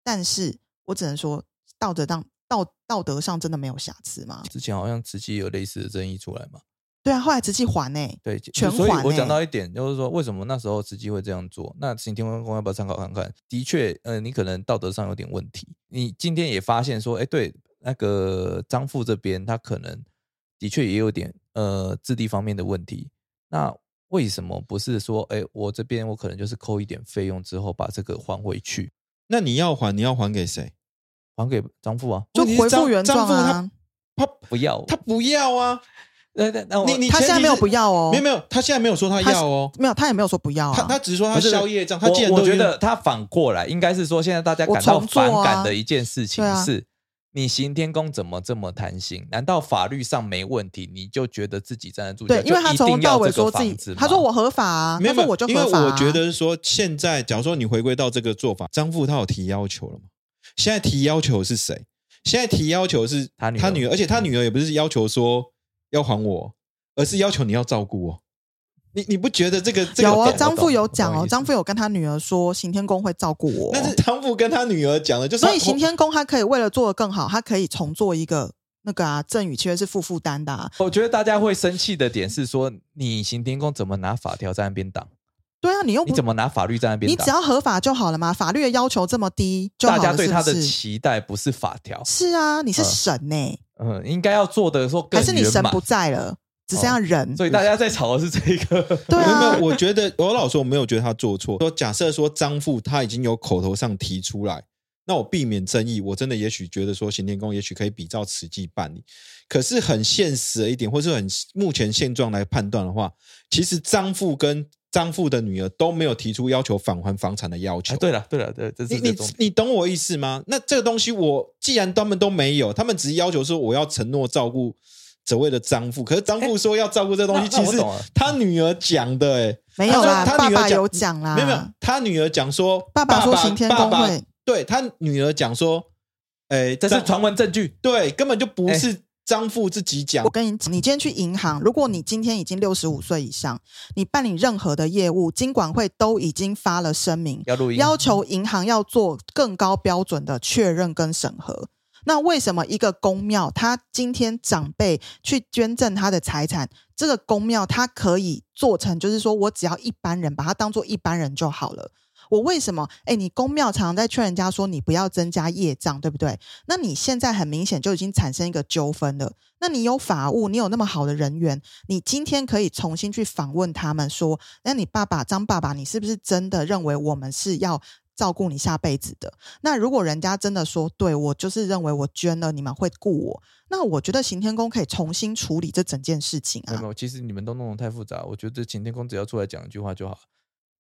Speaker 4: 但是我只能说道德上道道德上真的没有瑕疵吗？
Speaker 1: 之前好像慈禧有类似的争议出来嘛？
Speaker 4: 对啊，后来慈禧还呢、
Speaker 1: 对，
Speaker 4: 全
Speaker 1: 所以我
Speaker 4: 还欸
Speaker 1: 讲到一点，就是说为什么那时候慈禧会这样做？那请天宫要不要参考看看？的确，呃，你可能道德上有点问题。你今天也发现说，哎，对，那个张富这边他可能的确也有点呃质地方面的问题。那为什么不是说，哎，我这边我可能就是扣一点费用之后把这个还回去，
Speaker 3: 那你要还，你要还给谁？
Speaker 1: 还给张父啊？
Speaker 4: 就回复原状啊。
Speaker 3: 他
Speaker 1: 不要
Speaker 3: 他不要啊！
Speaker 1: 那那那我
Speaker 3: 你你
Speaker 4: 他现在没有不要哦，
Speaker 3: 没有没有，他现在没有说他
Speaker 4: 他
Speaker 3: 要哦，
Speaker 4: 没有，他也没有说不要啊。
Speaker 3: 他他只是说他宵夜账，他
Speaker 1: 我
Speaker 3: 既然都愿
Speaker 1: 我觉得他反过来，应该是说现在大家感到反感的一件事情是，你行天宫怎么这么贪心？难道法律上没问题，你就觉得自己站得住脚？
Speaker 4: 对，因为他从到尾
Speaker 1: 定要这个
Speaker 4: 说自己
Speaker 1: 房子，
Speaker 4: 他说我合法啊，
Speaker 3: 没有没有，
Speaker 4: 我就
Speaker 3: 因为
Speaker 4: 合法啊。
Speaker 3: 我觉得是说现在，假如说你回归到这个做法，张富他有提要求了吗？现在提要求是谁？现在提要求是
Speaker 1: 他女儿
Speaker 3: 他女儿，而且他女儿也不是要求说要还我，而是要求你要照顾我。你你不觉得这个这个
Speaker 4: 有
Speaker 1: 啊，
Speaker 4: 张富有讲哦，张富有跟他女儿说，刑天宫会照顾我哦。
Speaker 3: 那是张富跟他女儿讲的，就是
Speaker 4: 所以刑天宫他可以为了做的更好，他可以重做一个那个啊，赠与契约是负负担的、啊。
Speaker 1: 我觉得大家会生气的点是说，你刑天宫怎么拿法条在那边挡？
Speaker 4: 对啊，你又
Speaker 1: 你怎么拿法律在那边？
Speaker 4: 你只要合法就好了嘛，法律的要求这么低就好了，
Speaker 1: 大家对他的期待不是法条，
Speaker 4: 是啊，你是
Speaker 1: 嗯
Speaker 4: 神呢、
Speaker 1: 嗯，应该要做的说更
Speaker 4: 还是你神不在了，只剩下人？
Speaker 1: 所以大家在吵的是这个。
Speaker 4: 对
Speaker 3: 没有没
Speaker 4: 啊
Speaker 3: 有，，我觉得我老实说我没有觉得他做错。说假设说张富他已经有口头上提出来，那我避免争议，我真的也许觉得说行天宫也许可以比照此际办理。可是很现实的一点，或是很目前现状来判断的话，其实张富跟张父的女儿都没有提出要求返还房产的要求。
Speaker 1: 哎，对了对了对，这
Speaker 3: 你你
Speaker 1: 是这种
Speaker 3: 你懂我意思吗？那这个东西我既然他们都没有，他们只是要求说我要承诺照顾所谓的张父，可是张父说要照顾这东西，其实他女儿讲的、欸，
Speaker 4: 没有啦，
Speaker 3: 他女儿讲
Speaker 4: 爸爸有讲啦，
Speaker 3: 没有没有，他女儿讲说，
Speaker 4: 爸爸说行天宫
Speaker 3: 爸爸
Speaker 4: 会
Speaker 3: 对他女儿讲说，哎，张
Speaker 1: 这是传闻证据。
Speaker 3: 对，根本就不
Speaker 1: 哎
Speaker 3: 是张富自己讲
Speaker 4: 我。跟你讲，你今天去银行，如果你今天已经六十五岁以上，你办理任何的业务，金管会都已经发了声明，
Speaker 1: 要录音，
Speaker 4: 要求银行要做更高标准的确认跟审核。那为什么一个公庙，他今天长辈去捐赠他的财产，这个公庙他可以做成，就是说我只要一般人把它当做一般人就好了。我为什么？哎，你公庙常常在劝人家说你不要增加业障，对不对？那你现在很明显就已经产生一个纠纷了。那你有法务，你有那么好的人员，你今天可以重新去访问他们，说，那你爸爸张爸爸，你是不是真的认为我们是要照顾你下辈子的？那如果人家真的说，对我就是认为我捐了，你们会顾我，那我觉得行天宫可以重新处理这整件事情啊
Speaker 1: 没有。其实你们都弄得太复杂。我觉得擎天宫只要出来讲一句话就好。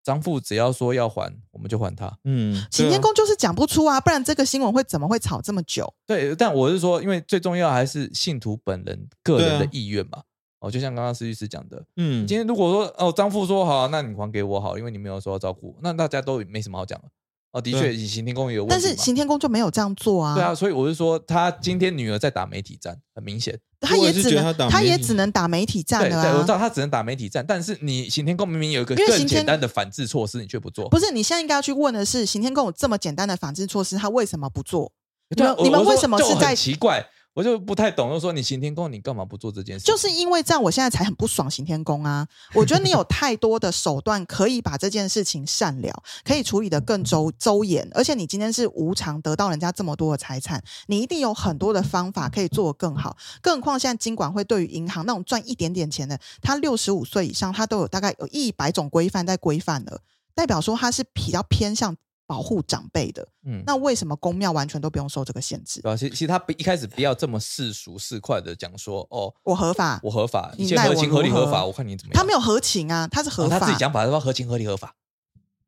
Speaker 1: 张父只要说要还，我们就还他。
Speaker 3: 嗯，
Speaker 4: 行天宫就是讲不出啊，不然这个新闻会怎么会吵这么久？
Speaker 1: 对，但我是说，因为最重要还是信徒本人个人的意愿嘛。哦，就像刚刚施律师讲的，
Speaker 3: 嗯，
Speaker 1: 今天如果说哦，张父说好，那你还给我好，因为你没有说要照顾，那大家都没什么好讲了。哦，的确，
Speaker 3: 对
Speaker 1: 行天宫也有问
Speaker 4: 但
Speaker 1: 题但。
Speaker 4: 是行天宫就没有这样做啊。
Speaker 1: 对啊，所以我是说，他今天女儿在打媒体战，很明显。
Speaker 4: 他
Speaker 3: 也
Speaker 4: 只能
Speaker 3: 他打媒体
Speaker 4: 他也只能打媒体战
Speaker 1: 对对，
Speaker 4: 的啊。
Speaker 1: 我知道他只能打媒体战，但是你行天宫明明有一个更
Speaker 4: 因为行天
Speaker 1: 简单的反制措施，你却不做。
Speaker 4: 不是，你现在应该要去问的是，行天宫有这么简单的反制措施，他为什么不做？你
Speaker 1: 对啊
Speaker 4: 们你们为什么
Speaker 1: 是
Speaker 4: 在？
Speaker 1: 奇怪？我就不太懂，就说你行天宫，你干嘛不做这件事？
Speaker 4: 就是因为这样，我现在才很不爽行天宫啊！我觉得你有太多的手段可以把这件事情善了，可以处理的更周周延，而且你今天是无偿得到人家这么多的财产，你一定有很多的方法可以做得更好。更何况现在金管会对于银行那种赚一点点钱的，他六十五岁以上，他都有大概有一百种规范在规范了，代表说他是比较偏向保护长辈的。
Speaker 1: 嗯，
Speaker 4: 那为什么公庙完全都不用受这个限制？
Speaker 1: 对啊？其实其实他不一开始不要这么世俗市侩的讲说，哦，
Speaker 4: 我合法，
Speaker 1: 我合法，
Speaker 4: 你
Speaker 1: 合情合理合法，我看你怎么样。
Speaker 4: 他没有合情啊，他是合
Speaker 1: 哦
Speaker 4: 法，
Speaker 1: 他自己讲法，他说合情合理合法，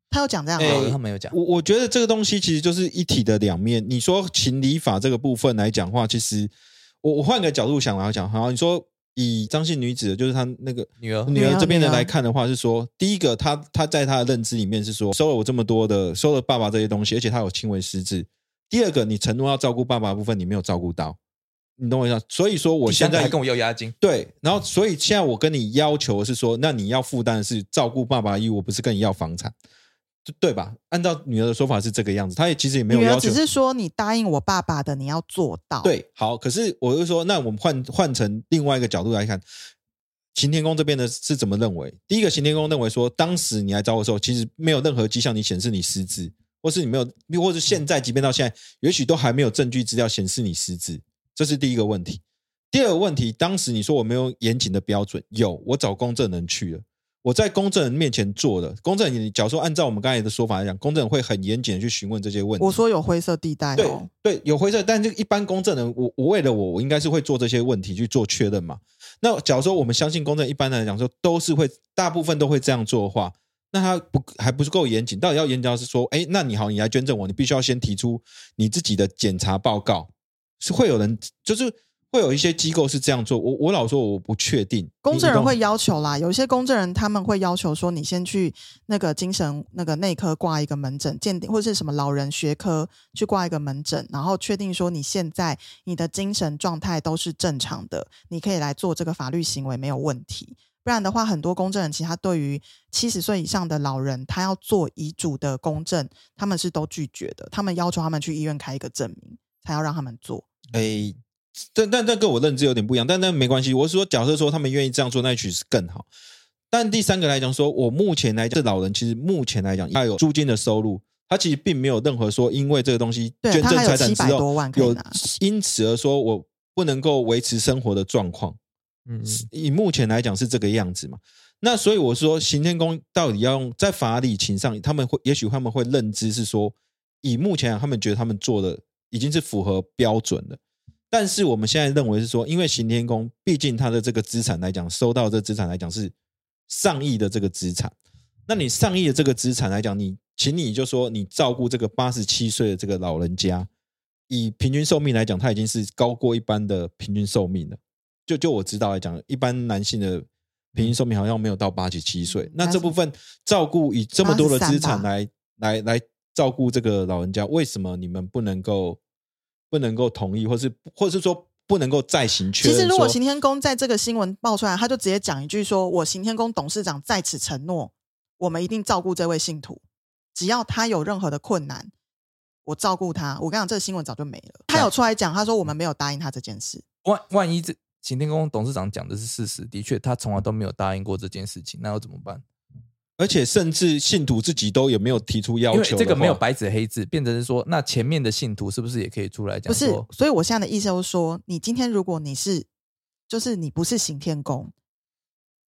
Speaker 4: 他有讲这样
Speaker 1: 他没有讲。
Speaker 3: 我我觉得这个东西其实就是一体的两面。你说情理法这个部分来讲话，其实我我换个角度想来讲，好，你说以张姓女子的，就是她那个
Speaker 1: 女儿
Speaker 3: 女儿这边的来看的话，是说第一个，她她在她的认知里面是说收了我这么多的，收了爸爸这些东西，而且她有轻微失智。第二个，你承诺要照顾爸爸的部分，你没有照顾到，你懂我意思吗？所以说我现在
Speaker 1: 跟我要押金，
Speaker 3: 对，然后所以现在我跟你要求的是说，那你要负担的是照顾爸爸的义务，不是跟你要房产，对对吧？按照女儿的说法是这个样子，她也其实也没有要求
Speaker 4: 只，是说你答应我爸爸的，你要做到。，
Speaker 3: 对，好，可是我就说，那我们换换成另外一个角度来看，刑天宫这边的是怎么认为？第一个，刑天宫认为说，当时你来找我的时候，其实没有任何迹象你显示你失智，或是你没有，或是现在，即便到现在，也许都还没有证据资料显示你失智，这是第一个问题。第二个问题，当时你说我没有严谨的标准，有，我找公证人去了。我在公证人面前做的，公证人，假如说按照我们刚才的说法来讲，公证人会很严谨的去询问这些问题。
Speaker 4: 我说有灰色地带
Speaker 3: 对
Speaker 4: 哦。
Speaker 3: 对，有灰色，但这一般公证人，我我为了我，我应该是会做这些问题去做确认嘛。那假如说我们相信公证，一般来讲说都是会，大部分都会这样做的话，那他不还不是够严谨？到底要严谨到是说，哎，那你好，你来捐赠我，你必须要先提出你自己的检查报告，是会有人就是会有一些机构是这样做。我我老说我不确定，
Speaker 4: 公证人会要求啦，有一些公证人他们会要求说，你先去那个精神那个内科挂一个门诊鉴定，或者是什么老人学科去挂一个门诊，然后确定说你现在你的精神状态都是正常的，你可以来做这个法律行为没有问题。不然的话，很多公证人其实他对于七十岁以上的老人，他要做遗嘱的公证，他们是都拒绝的，他们要求他们去医院开一个证明，才要让他们做。
Speaker 3: 哎，但但但跟我认知有点不一样，但但没关系。我是说，假设说他们愿意这样做，那也许是更好。但第三个来讲说，我目前来讲，这老人其实目前来讲，他有租金的收入，他其实并没有任何说因为这个东西捐赠
Speaker 4: 对他还有700
Speaker 3: 财产之后
Speaker 4: 多万
Speaker 3: 有因此而说我不能够维持生活的状况。
Speaker 1: 嗯，
Speaker 3: 以目前来讲是这个样子嘛。那所以我说，行天宫到底要用在法理情上，他们会也许他们会认知是说，以目前来讲他们觉得他们做的已经是符合标准的。但是我们现在认为是说，因为行天宫毕竟它的这个资产来讲，收到这资产来讲是上亿的这个资产，那你上亿的这个资产来讲，你请你就说你照顾这个八十七岁的这个老人家，以平均寿命来讲，他已经是高过一般的平均寿命了。就就我知道来讲，一般男性的平均寿命好像没有到八十七岁。那这部分照顾以这么多的资产来来来照顾这个老人家，为什么你们不能够不能够同意，或是或是说不能够再行确认？
Speaker 4: 其实，如果行天宫在这个新闻爆出来，他就直接讲一句说：“我行天宫董事长在此承诺，我们一定照顾这位信徒，只要他有任何的困难，我照顾他。”我跟你讲，这个新闻早就没了。他有出来讲，他说我们没有答应他这件事。
Speaker 1: 万万一这行天宫董事长讲的是事实，的确他从来都没有答应过这件事情，那要怎么办？
Speaker 3: 而且甚至信徒自己都有没有提出要
Speaker 1: 因为
Speaker 3: 求？
Speaker 1: 这个没有，白纸黑字，变成是说，那前面的信徒是不是也可以出来讲
Speaker 4: 不是？，所以我现在的意思就是说，你今天如果你是，就是你不是行天宫，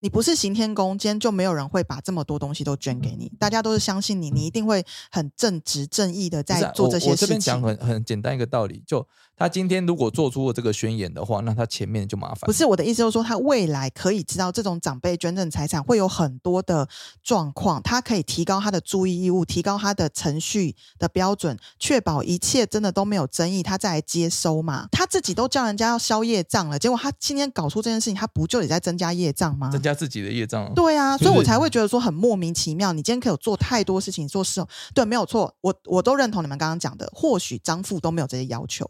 Speaker 4: 你不是行天宫，今天就没有人会把这么多东西都捐给你，大家都是相信你，你一定会很正直正义的在做这
Speaker 1: 我我这
Speaker 4: 些事情。
Speaker 1: 边讲很很简单一个道理，就他今天如果做出了这个宣言的话，那他前面就麻烦。
Speaker 4: 不是我的意思，就是说他未来可以知道这种长辈捐赠财产会有很多的状况，他可以提高他的注意义务，提高他的程序的标准，确保一切真的都没有争议，他再来接收嘛。他自己都叫人家要消业障了，结果他今天搞出这件事情，他不就得在增加业障吗？
Speaker 1: 增加自己的业障。
Speaker 4: 对啊，所以我才会觉得说很莫名其妙。你今天可以有做太多事情，做事哦对，没有错，我我都认同你们刚刚讲的，或许张父都没有这些要求，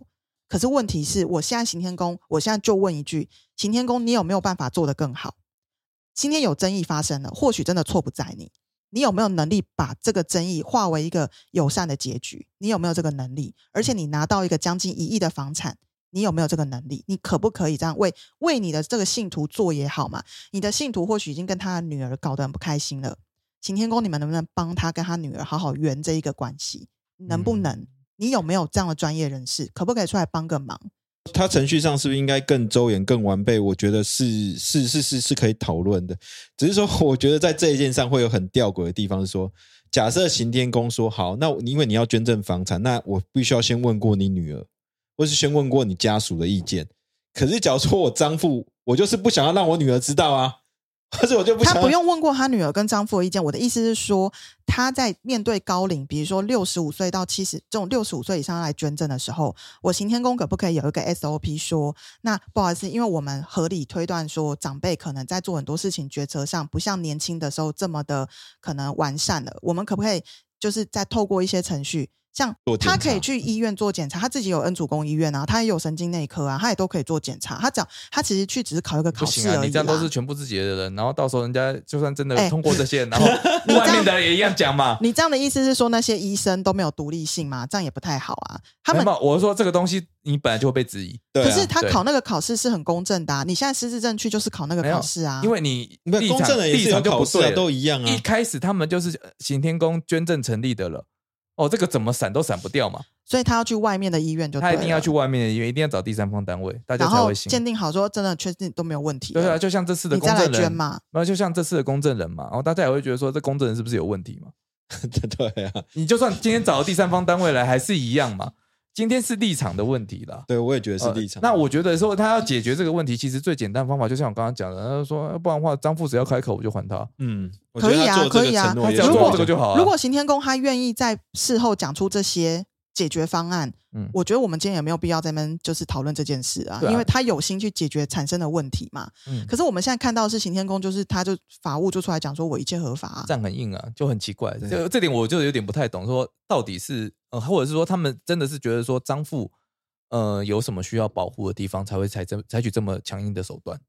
Speaker 4: 可是问题是我现在行天宫，我现在就问一句：行天宫，你有没有办法做得更好？今天有争议发生了，或许真的错不在你，你有没有能力把这个争议化为一个友善的结局？你有没有这个能力？而且你拿到一个将近一亿的房产，你有没有这个能力？你可不可以这样为为你的这个信徒做也好嘛？你的信徒或许已经跟他的女儿搞得很不开心了，晴天宫，你们能不能帮他跟他女儿好好圆这一个关系？能不能？你有没有这样的专业人士？可不可以出来帮个忙？
Speaker 3: 他程序上是不是应该更周延、更完备？我觉得是是是是是可以讨论的。只是说，我觉得在这一件上会有很吊诡的地方，是说，假设行天宫说好，那因为你要捐赠房产，那我必须要先问过你女儿，或是先问过你家属的意见。可是，假如说我张父，我就是不想要让我女儿知道啊，或者我就不想
Speaker 4: 他不用问过他女儿跟丈夫的意见。我的意思是说，他在面对高龄，比如说六十五岁到七十这种六十五岁以上来捐赠的时候，我行天宫可不可以有一个 SOP 说，那不好意思，因为我们合理推断说，长辈可能在做很多事情决策上不像年轻的时候这么的可能完善了，我们可不可以就是再透过一些程序？像他可以去医院做检查，他自己有恩主公医院啊，他也有神经内科啊，他也都可以做检查。他只要他其实去只是考一个考
Speaker 1: 不行啊，
Speaker 4: 试而已
Speaker 1: 你这样都是全部自己的人，然后到时候人家就算真的
Speaker 4: 哎
Speaker 1: 通过这些，然后
Speaker 4: 你这样
Speaker 1: 外面的人也一样讲嘛。
Speaker 4: 你这样的意思是说那些医生都没有独立性吗？这样也不太好啊。他们，
Speaker 1: 我是说这个东西你本来就会被质疑，
Speaker 3: 对啊
Speaker 4: 可是他考那个考试是很公正的、啊，你现在失智症去就是考那个考试啊，
Speaker 1: 因为你立场
Speaker 3: 公正的也是有
Speaker 1: 立场就
Speaker 3: 考试啊，
Speaker 1: 不对了
Speaker 3: 都一样啊
Speaker 1: 一。开始他们就是呃行天宫捐赠成立的了，哦，这个怎么闪都闪不掉嘛，
Speaker 4: 所以他要去外面的医院就
Speaker 1: 他一定要去，外面的医院，一定要找第三方单位，大家才会信。
Speaker 4: 鉴定好说真的确定都没有问题了，
Speaker 1: 对啊，就像这次的公证人
Speaker 4: 捐嘛。
Speaker 1: 然后就像这次的公证人嘛，然后大家也会觉得说这公证人是不是有问题嘛？
Speaker 3: 对啊，
Speaker 1: 你就算今天找了第三方单位来，还是一样嘛。今天是立场的问题啦。
Speaker 3: 对我也觉得是
Speaker 1: 呃
Speaker 3: 立场。
Speaker 1: 那我觉得说他要解决这个问题，其实最简单的方法，就像我刚刚讲的，他说呃不然的话，张副只要开口我就还他。
Speaker 3: 嗯，
Speaker 4: 可以啊
Speaker 3: 觉得他做这
Speaker 4: 可以啊
Speaker 3: 个承诺
Speaker 1: 他只要做
Speaker 3: 也是比较
Speaker 1: 这个就好啊。
Speaker 4: 如果刑天宫他愿意在事后讲出这些解决方案，
Speaker 1: 嗯
Speaker 4: 我觉得我们今天也没有必要在那边就是讨论这件事啊，
Speaker 1: 啊
Speaker 4: 因为他有心去解决产生的问题嘛。
Speaker 1: 嗯
Speaker 4: 可是我们现在看到的是刑天宫，就是他就法务就出来讲说我一切合法、啊
Speaker 1: 这，样很硬啊，就很奇怪。这这点我就有点不太懂，说到底是呃，或者是说他们真的是觉得说张富呃有什么需要保护的地方，才会采这采取这么强硬的手段？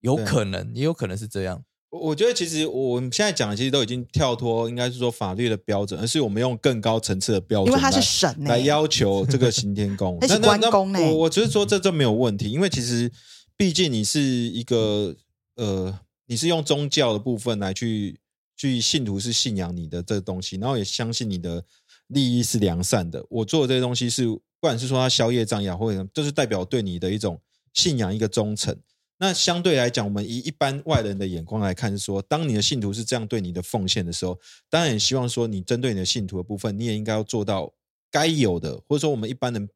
Speaker 1: 有可能，也有可能是这样。
Speaker 3: 我我觉得其实我们现在讲的其实都已经跳脱，应该是说法律的标准，而是我们用更高层次的标准来，
Speaker 4: 因为他是神呢、
Speaker 3: 来要求这个行天宫
Speaker 4: 那是
Speaker 3: 那那那
Speaker 4: 关公呢
Speaker 3: 我我只是说这这没有问题，因为其实毕竟你是一个呃，你是用宗教的部分来去去信徒是信仰你的这个东西，然后也相信你的利益是良善的。我做的这些东西是，不管是说他宵夜障也好，或者就是代表对你的一种信仰一个忠诚。那相对来讲，我们以一般外人的眼光来看，是说，当你的信徒是这样对你的奉献的时候，当然也希望说，你针对你的信徒的部分，你也应该要做到该有的，或者说我们一般人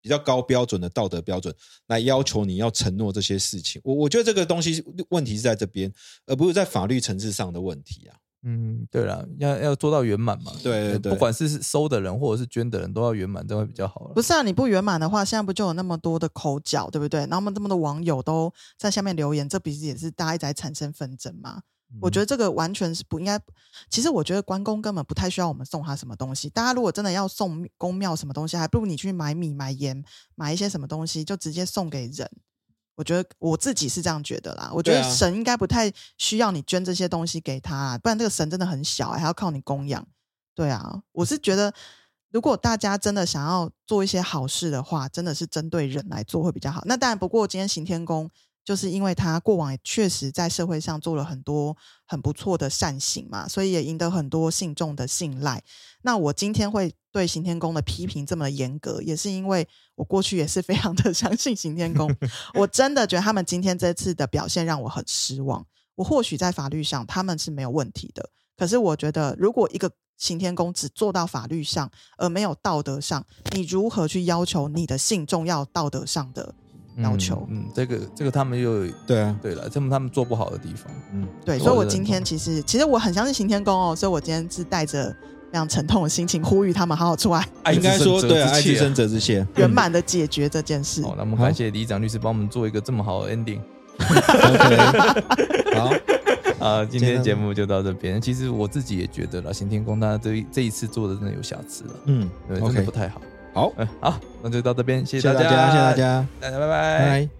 Speaker 3: 比较高标准的道德标准来要求你要承诺这些事情。我我觉得这个东西问题是在这边，而不是在法律层次上的问题啊。
Speaker 1: 嗯，对了，要要做到圆满嘛。
Speaker 3: 对对对
Speaker 1: 不管是收的人或者是捐的人，都要圆满，这会比较好了。
Speaker 4: 不是啊，你不圆满的话，现在不就有那么多的口角，对不对？然后我们这么多网友都在下面留言，这不是也是大家一直在产生纷争吗？我觉
Speaker 1: 得
Speaker 4: 得这个完全是不应该。其实我觉得关公根本不太需要我们送他什么东西。大家如果真的要送公庙什么东西，还不如你去买米、买盐、买一些什么东西，就直接送给人。我觉得我自己是这样觉得啦。我觉得神应该不太需要你捐这些东西给他，不然这个神真的很小、欸还要靠你供养。对啊，我是觉得，如果大家真的想要做一些好事的话，真的是针对人来做会比较好。那当然，不过今天行天宫就是因为他过往也确实在社会上做了很多很不错的善行嘛，所以也赢得很多信众的信赖。那我今天会对行天宫的批评这么严格，也是因为我过去也是非常的 相信行天宫，我真的觉得他们今天这次的表现让我很失望。我或许在法律上他们是没有问题的，可是我觉得如果一个行天宫只做到法律上，而没有道德上，你如何去要求你的信众要道德上的要求？
Speaker 1: 嗯，嗯这个这个他们又
Speaker 3: 对啊，
Speaker 1: 对了，这么他们做不好的地方。
Speaker 3: 嗯，
Speaker 4: 对，所以我今天其实其实我很相信行天宫哦，所以我今天是带着非常沉痛的心情呼吁他们好好出来
Speaker 1: 爱
Speaker 3: 应该说对啊，爱
Speaker 1: 之
Speaker 3: 深责之切。
Speaker 4: 圆满的解决这件事。
Speaker 1: 好，那我们感谢李长律师帮我们做一个这么好的 ending。
Speaker 3: OK，好，
Speaker 1: 啊，
Speaker 3: 今天
Speaker 1: 节目就到这边。其实我自己也觉得了，行天宫他这一这一次做的真的有瑕疵了，
Speaker 3: 嗯
Speaker 1: 对，真的
Speaker 3: ，OK，
Speaker 1: 不太好。
Speaker 3: 好，
Speaker 1: 嗯，好，那就到这边，谢
Speaker 3: 谢谢大
Speaker 1: 大
Speaker 3: 家，谢谢大，家，
Speaker 1: 大家拜拜。
Speaker 3: 拜拜。